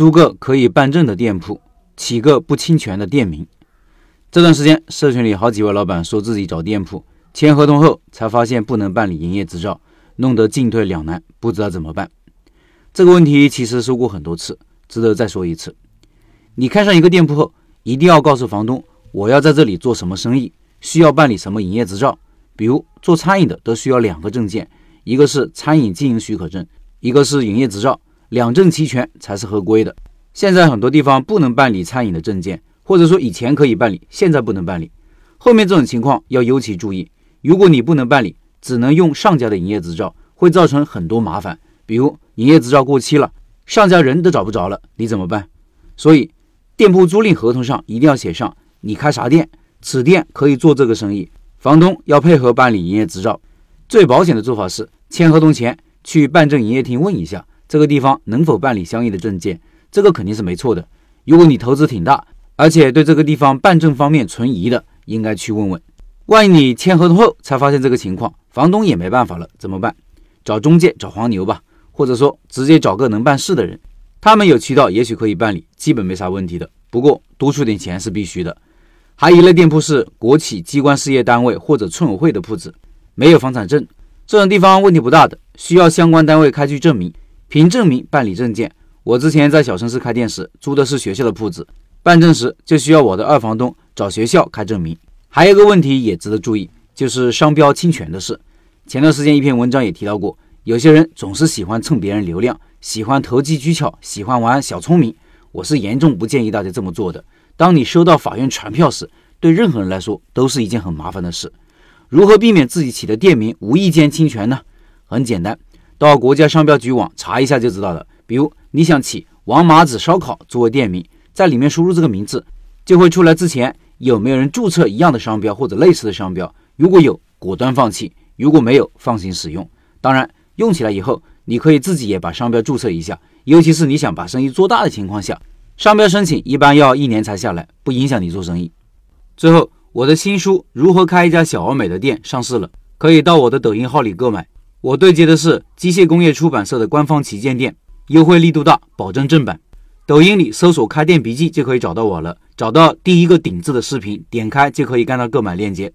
租个可以办证的店铺，起个不侵权的店名。这段时间，社群里好几位老板说自己找店铺签合同后，才发现不能办理营业执照，弄得进退两难，不知道怎么办。这个问题其实说过很多次，值得再说一次。你看上一个店铺后，一定要告诉房东，我要在这里做什么生意，需要办理什么营业执照。比如做餐饮的都需要两个证件，一个是餐饮经营许可证，一个是营业执照，两证齐全才是合规的。现在很多地方不能办理餐饮的证件。或者说以前可以办理，现在不能办理。后面这种情况要尤其注意。如果你不能办理，只能用上家的营业执照，会造成很多麻烦。比如营业执照过期了，上家人都找不着了，你怎么办？所以店铺租赁合同上一定要写上你开啥店，此店可以做这个生意，房东要配合办理营业执照。最保险的做法是签合同前去办证营业厅问一下，这个地方能否办理相应的证件，这个肯定是没错的。如果你投资挺大，而且对这个地方办证方面存疑的，应该去问问。万一你签合同后才发现这个情况，房东也没办法了，怎么办？找中介，找黄牛吧，或者说直接找个能办事的人，他们有渠道，也许可以办理，基本没啥问题的。不过多出点钱是必须的。还一类店铺是国企、机关事业单位或者村委会的铺子，没有房产证，这种地方问题不大的，需要相关单位开具证明，凭证明办理证件。我之前在小城市开店时，租的是学校的铺子。办证时就需要我的二房东找学校开证明。还有一个问题也值得注意，就是商标侵权的事。前段时间一篇文章也提到过，有些人总是喜欢蹭别人流量，喜欢投机取巧，喜欢玩小聪明。我是严重不建议大家这么做的。当你收到法院传票时，对任何人来说都是一件很麻烦的事。如何避免自己起的店名无意间侵权呢？很简单，到国家商标局网查一下就知道了。比如你想起王麻子烧烤作为店名。在里面输入这个名字，就会出来之前有没有人注册一样的商标或者类似的商标。如果有，果断放弃；如果没有，放心使用。当然，用起来以后，你可以自己也把商标注册一下。尤其是你想把生意做大的情况下，商标申请一般要一年才下来，不影响你做生意。最后，我的新书《如何开一家小而美的店》上市了，可以到我的抖音号里购买。我对接的是机械工业出版社的官方旗舰店，优惠力度大，保证正版。抖音里搜索“开店笔记”就可以找到我了，找到第一个顶字的视频，点开就可以看到购买链接。